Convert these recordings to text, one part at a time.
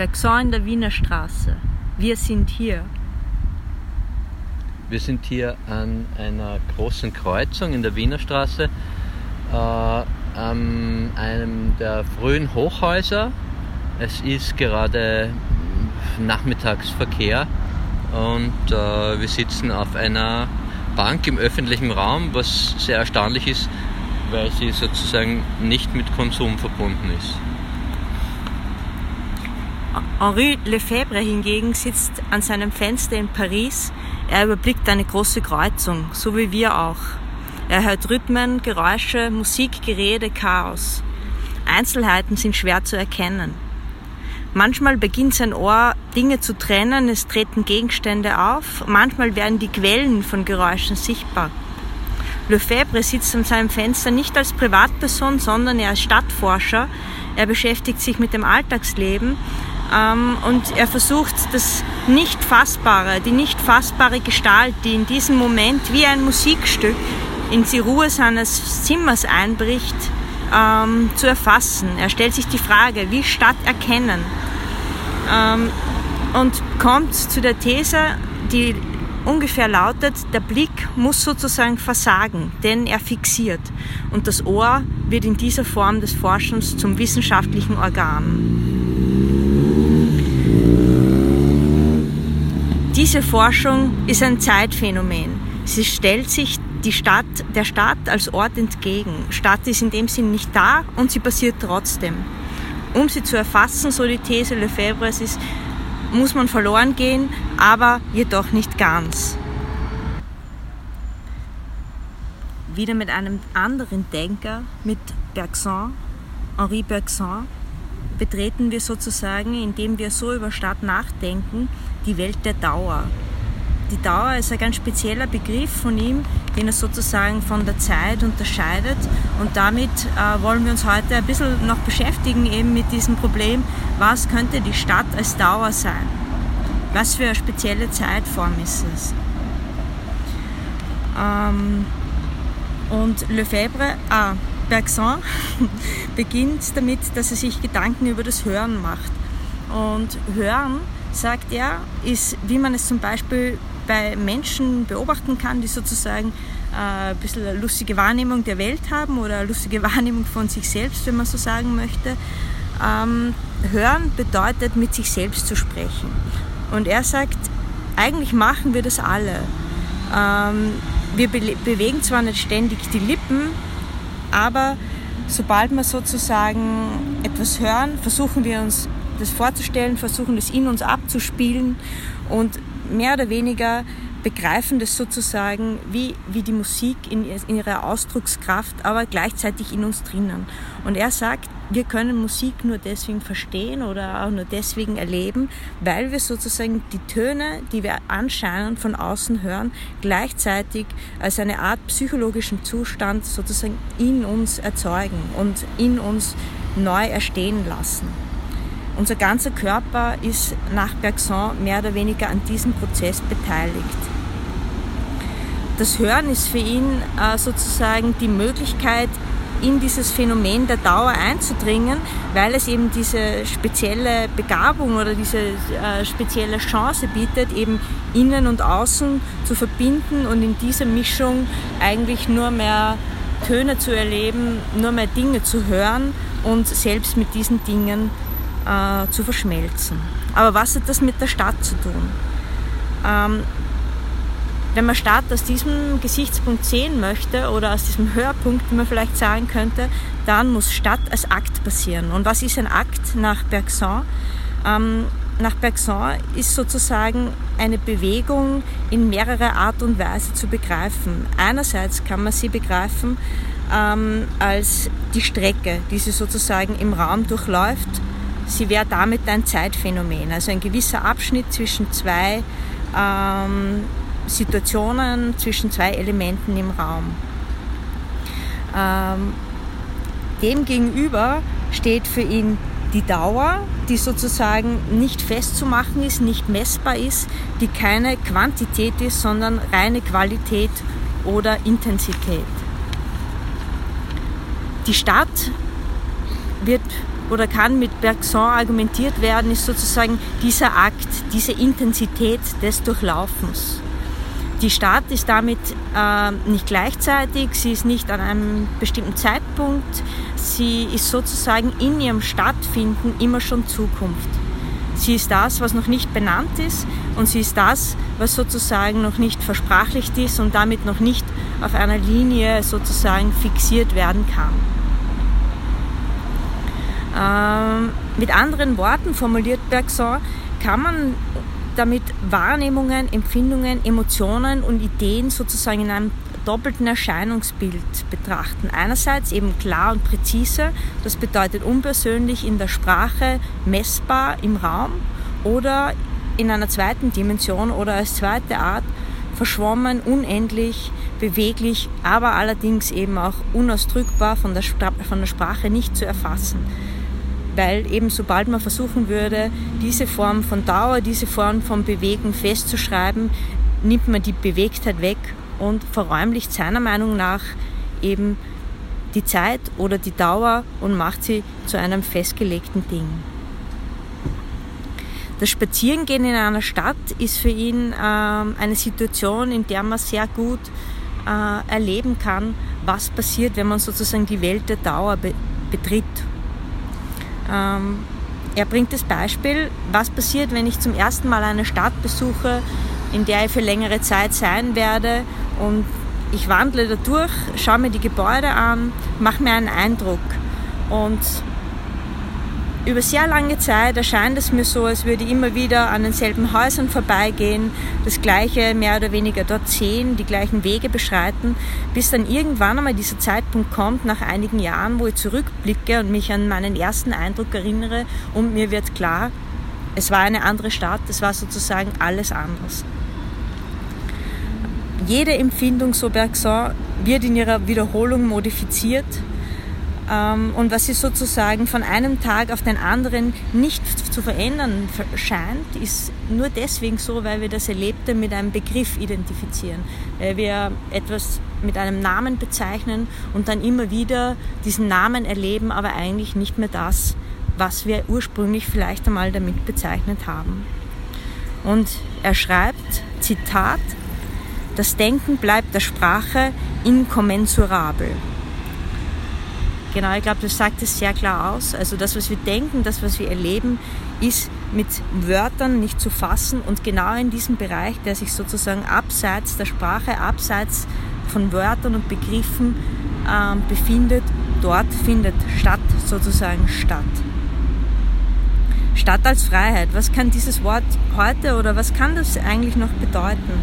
Bergson in der Wiener Straße. Wir sind hier. Wir sind hier an einer großen Kreuzung in der Wiener Straße, äh, an einem der frühen Hochhäuser. Es ist gerade Nachmittagsverkehr und äh, wir sitzen auf einer Bank im öffentlichen Raum, was sehr erstaunlich ist, weil sie sozusagen nicht mit Konsum verbunden ist. Henri Lefebvre hingegen sitzt an seinem Fenster in Paris. Er überblickt eine große Kreuzung, so wie wir auch. Er hört Rhythmen, Geräusche, Musik, Gerede, Chaos. Einzelheiten sind schwer zu erkennen. Manchmal beginnt sein Ohr Dinge zu trennen, es treten Gegenstände auf, manchmal werden die Quellen von Geräuschen sichtbar. Lefebvre sitzt an seinem Fenster nicht als Privatperson, sondern er als Stadtforscher. Er beschäftigt sich mit dem Alltagsleben ähm, und er versucht das nicht fassbare, die nicht fassbare Gestalt, die in diesem Moment wie ein Musikstück in die Ruhe seines Zimmers einbricht, ähm, zu erfassen. Er stellt sich die Frage, wie Stadt erkennen? Ähm, und kommt zu der These, die ungefähr lautet, der Blick muss sozusagen versagen, denn er fixiert. Und das Ohr wird in dieser Form des Forschens zum wissenschaftlichen Organ. Diese Forschung ist ein Zeitphänomen. Sie stellt sich die Stadt, der Stadt als Ort entgegen. Stadt ist in dem Sinn nicht da und sie passiert trotzdem. Um sie zu erfassen, so die These Lefebvres ist, muss man verloren gehen, aber jedoch nicht ganz. Wieder mit einem anderen Denker, mit Bergson, Henri Bergson, betreten wir sozusagen, indem wir so über Stadt nachdenken, die Welt der Dauer. Die Dauer ist ein ganz spezieller Begriff von ihm, den er sozusagen von der Zeit unterscheidet. Und damit äh, wollen wir uns heute ein bisschen noch beschäftigen eben mit diesem Problem, was könnte die Stadt als Dauer sein? Was für eine spezielle Zeitform ist es? Ähm, und Lefebvre, ah, Bergson beginnt damit, dass er sich Gedanken über das Hören macht. Und Hören, sagt er, ist, wie man es zum Beispiel bei Menschen beobachten kann, die sozusagen äh, ein bisschen eine lustige Wahrnehmung der Welt haben oder eine lustige Wahrnehmung von sich selbst, wenn man so sagen möchte. Ähm, hören bedeutet, mit sich selbst zu sprechen. Und er sagt, eigentlich machen wir das alle. Ähm, wir be bewegen zwar nicht ständig die Lippen, aber sobald wir sozusagen etwas hören, versuchen wir uns das vorzustellen, versuchen das in uns abzuspielen und mehr oder weniger begreifen das sozusagen wie, wie die Musik in, in ihrer Ausdruckskraft, aber gleichzeitig in uns drinnen. Und er sagt, wir können Musik nur deswegen verstehen oder auch nur deswegen erleben, weil wir sozusagen die Töne, die wir anscheinend von außen hören, gleichzeitig als eine Art psychologischen Zustand sozusagen in uns erzeugen und in uns neu erstehen lassen. Unser ganzer Körper ist nach Bergson mehr oder weniger an diesem Prozess beteiligt. Das Hören ist für ihn äh, sozusagen die Möglichkeit, in dieses Phänomen der Dauer einzudringen, weil es eben diese spezielle Begabung oder diese äh, spezielle Chance bietet, eben innen und außen zu verbinden und in dieser Mischung eigentlich nur mehr Töne zu erleben, nur mehr Dinge zu hören und selbst mit diesen Dingen äh, zu verschmelzen. Aber was hat das mit der Stadt zu tun? Ähm, wenn man Stadt aus diesem Gesichtspunkt sehen möchte oder aus diesem Hörpunkt, wie man vielleicht sagen könnte, dann muss Stadt als Akt passieren. Und was ist ein Akt nach Bergson? Ähm, nach Bergson ist sozusagen eine Bewegung in mehrere Art und Weise zu begreifen. Einerseits kann man sie begreifen ähm, als die Strecke, die sie sozusagen im Raum durchläuft sie wäre damit ein Zeitphänomen, also ein gewisser Abschnitt zwischen zwei ähm, Situationen, zwischen zwei Elementen im Raum. Ähm, Demgegenüber steht für ihn die Dauer, die sozusagen nicht festzumachen ist, nicht messbar ist, die keine Quantität ist, sondern reine Qualität oder Intensität. Die Stadt wird oder kann mit Bergson argumentiert werden, ist sozusagen dieser Akt, diese Intensität des Durchlaufens. Die Stadt ist damit äh, nicht gleichzeitig, sie ist nicht an einem bestimmten Zeitpunkt, sie ist sozusagen in ihrem Stattfinden immer schon Zukunft. Sie ist das, was noch nicht benannt ist und sie ist das, was sozusagen noch nicht versprachlicht ist und damit noch nicht auf einer Linie sozusagen fixiert werden kann. Ähm, mit anderen Worten formuliert Bergson, kann man damit Wahrnehmungen, Empfindungen, Emotionen und Ideen sozusagen in einem doppelten Erscheinungsbild betrachten. Einerseits eben klar und präzise, das bedeutet unpersönlich in der Sprache, messbar im Raum oder in einer zweiten Dimension oder als zweite Art verschwommen, unendlich, beweglich, aber allerdings eben auch unausdrückbar von der, von der Sprache nicht zu erfassen weil eben sobald man versuchen würde, diese Form von Dauer, diese Form von Bewegung festzuschreiben, nimmt man die Bewegtheit weg und verräumlicht seiner Meinung nach eben die Zeit oder die Dauer und macht sie zu einem festgelegten Ding. Das Spazierengehen in einer Stadt ist für ihn äh, eine Situation, in der man sehr gut äh, erleben kann, was passiert, wenn man sozusagen die Welt der Dauer be betritt ähm, er bringt das Beispiel, was passiert, wenn ich zum ersten Mal eine Stadt besuche, in der ich für längere Zeit sein werde und ich wandle da durch, schaue mir die Gebäude an, mache mir einen Eindruck. Und über sehr lange Zeit erscheint es mir so, als würde ich immer wieder an denselben Häusern vorbeigehen, das gleiche mehr oder weniger dort sehen, die gleichen Wege beschreiten, bis dann irgendwann einmal dieser Zeitpunkt kommt, nach einigen Jahren, wo ich zurückblicke und mich an meinen ersten Eindruck erinnere und mir wird klar, es war eine andere Stadt, es war sozusagen alles anders. Jede Empfindung, so Bergson, wird in ihrer Wiederholung modifiziert und was sich sozusagen von einem Tag auf den anderen nicht zu verändern scheint, ist nur deswegen so, weil wir das Erlebte mit einem Begriff identifizieren. Weil wir etwas mit einem Namen bezeichnen und dann immer wieder diesen Namen erleben, aber eigentlich nicht mehr das, was wir ursprünglich vielleicht einmal damit bezeichnet haben. Und er schreibt, Zitat, das Denken bleibt der Sprache inkommensurabel. Genau, ich glaube, das sagt es sehr klar aus. Also das, was wir denken, das, was wir erleben, ist mit Wörtern nicht zu fassen und genau in diesem Bereich, der sich sozusagen abseits der Sprache, abseits von Wörtern und Begriffen äh, befindet, dort findet Stadt sozusagen statt. Stadt als Freiheit, was kann dieses Wort heute oder was kann das eigentlich noch bedeuten?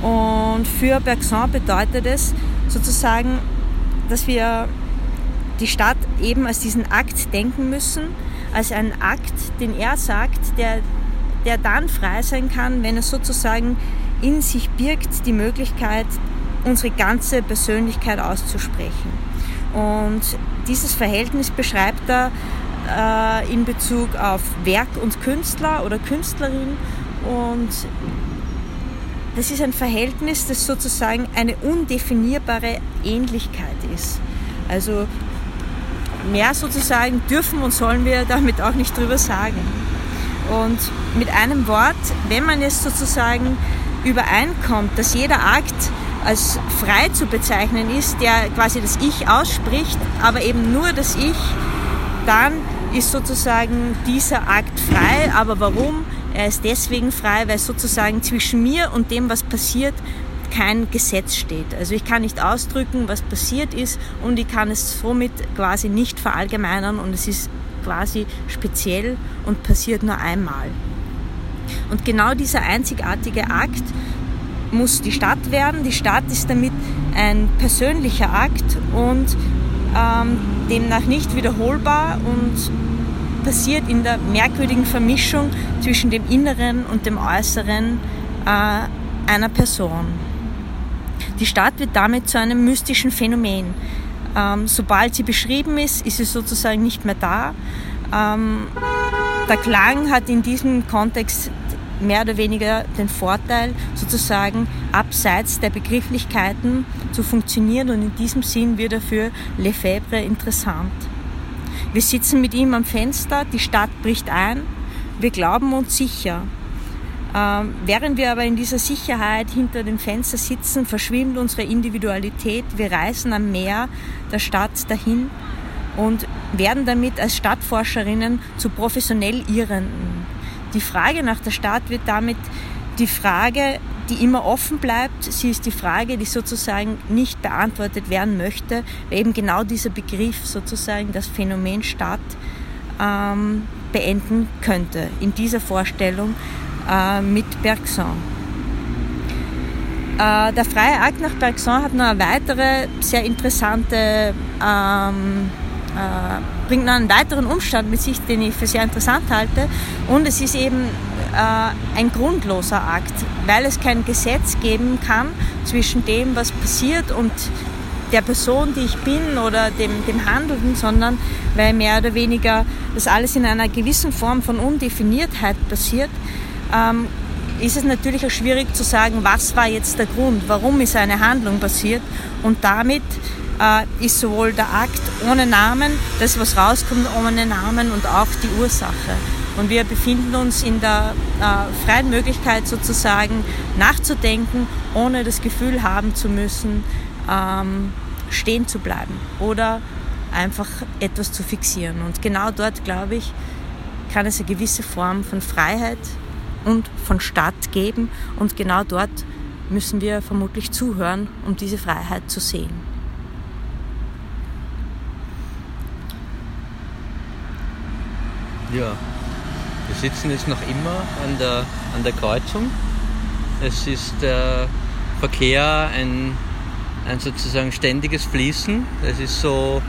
Und für Bergson bedeutet es sozusagen, dass wir die Stadt eben als diesen Akt denken müssen, als einen Akt, den er sagt, der, der dann frei sein kann, wenn er sozusagen in sich birgt die Möglichkeit, unsere ganze Persönlichkeit auszusprechen. Und dieses Verhältnis beschreibt er äh, in Bezug auf Werk und Künstler oder Künstlerin. Und das ist ein Verhältnis, das sozusagen eine undefinierbare Ähnlichkeit ist. Also mehr sozusagen dürfen und sollen wir damit auch nicht drüber sagen. Und mit einem Wort, wenn man es sozusagen übereinkommt, dass jeder Akt als frei zu bezeichnen ist, der quasi das Ich ausspricht, aber eben nur das Ich, dann ist sozusagen dieser Akt frei. Aber warum? Er ist deswegen frei, weil sozusagen zwischen mir und dem, was passiert, kein Gesetz steht. Also ich kann nicht ausdrücken, was passiert ist und ich kann es somit quasi nicht verallgemeinern und es ist quasi speziell und passiert nur einmal. Und genau dieser einzigartige Akt muss die Stadt werden. Die Stadt ist damit ein persönlicher Akt und ähm, demnach nicht wiederholbar und passiert in der merkwürdigen Vermischung zwischen dem Inneren und dem Äußeren äh, einer Person. Die Stadt wird damit zu einem mystischen Phänomen. Ähm, sobald sie beschrieben ist, ist sie sozusagen nicht mehr da. Ähm, der Klang hat in diesem Kontext mehr oder weniger den Vorteil, sozusagen abseits der Begrifflichkeiten zu funktionieren und in diesem Sinn wird er für Lefebvre interessant. Wir sitzen mit ihm am Fenster, die Stadt bricht ein, wir glauben uns sicher. Ähm, während wir aber in dieser Sicherheit hinter dem Fenster sitzen, verschwimmt unsere Individualität. Wir reisen am Meer der Stadt dahin und werden damit als Stadtforscherinnen zu professionell Irrenden. Die Frage nach der Stadt wird damit die Frage, die immer offen bleibt. Sie ist die Frage, die sozusagen nicht beantwortet werden möchte, weil eben genau dieser Begriff sozusagen das Phänomen Stadt ähm, beenden könnte in dieser Vorstellung äh, mit Bergson. Äh, der freie Akt nach Bergson hat noch eine weitere sehr interessante, ähm, äh, bringt noch einen weiteren Umstand mit sich, den ich für sehr interessant halte. Und es ist eben äh, ein grundloser Akt, weil es kein Gesetz geben kann zwischen dem, was passiert und der Person, die ich bin oder dem, dem Handelnden, sondern weil mehr oder weniger das alles in einer gewissen Form von Undefiniertheit passiert, ähm, ist es natürlich auch schwierig zu sagen, was war jetzt der Grund, warum ist eine Handlung passiert und damit äh, ist sowohl der Akt ohne Namen, das was rauskommt ohne Namen und auch die Ursache. Und wir befinden uns in der äh, freien Möglichkeit sozusagen nachzudenken, ohne das Gefühl haben zu müssen, ähm, stehen zu bleiben oder einfach etwas zu fixieren. Und genau dort, glaube ich, kann es eine gewisse Form von Freiheit und von Stadt geben. Und genau dort müssen wir vermutlich zuhören, um diese Freiheit zu sehen. Ja, wir sitzen jetzt noch immer an der, an der Kreuzung. Es ist der Verkehr ein, ein sozusagen ständiges Fließen. Es ist so,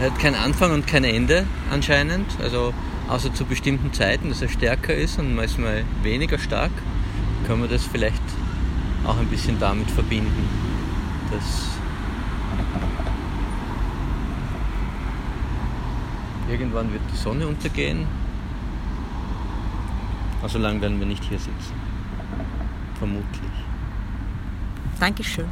hat keinen Anfang und kein Ende anscheinend. Also außer zu bestimmten Zeiten, dass er stärker ist und manchmal weniger stark, können wir das vielleicht auch ein bisschen damit verbinden, dass irgendwann wird die Sonne untergehen. Also lange werden wir nicht hier sitzen. Vermutlich. Dankeschön.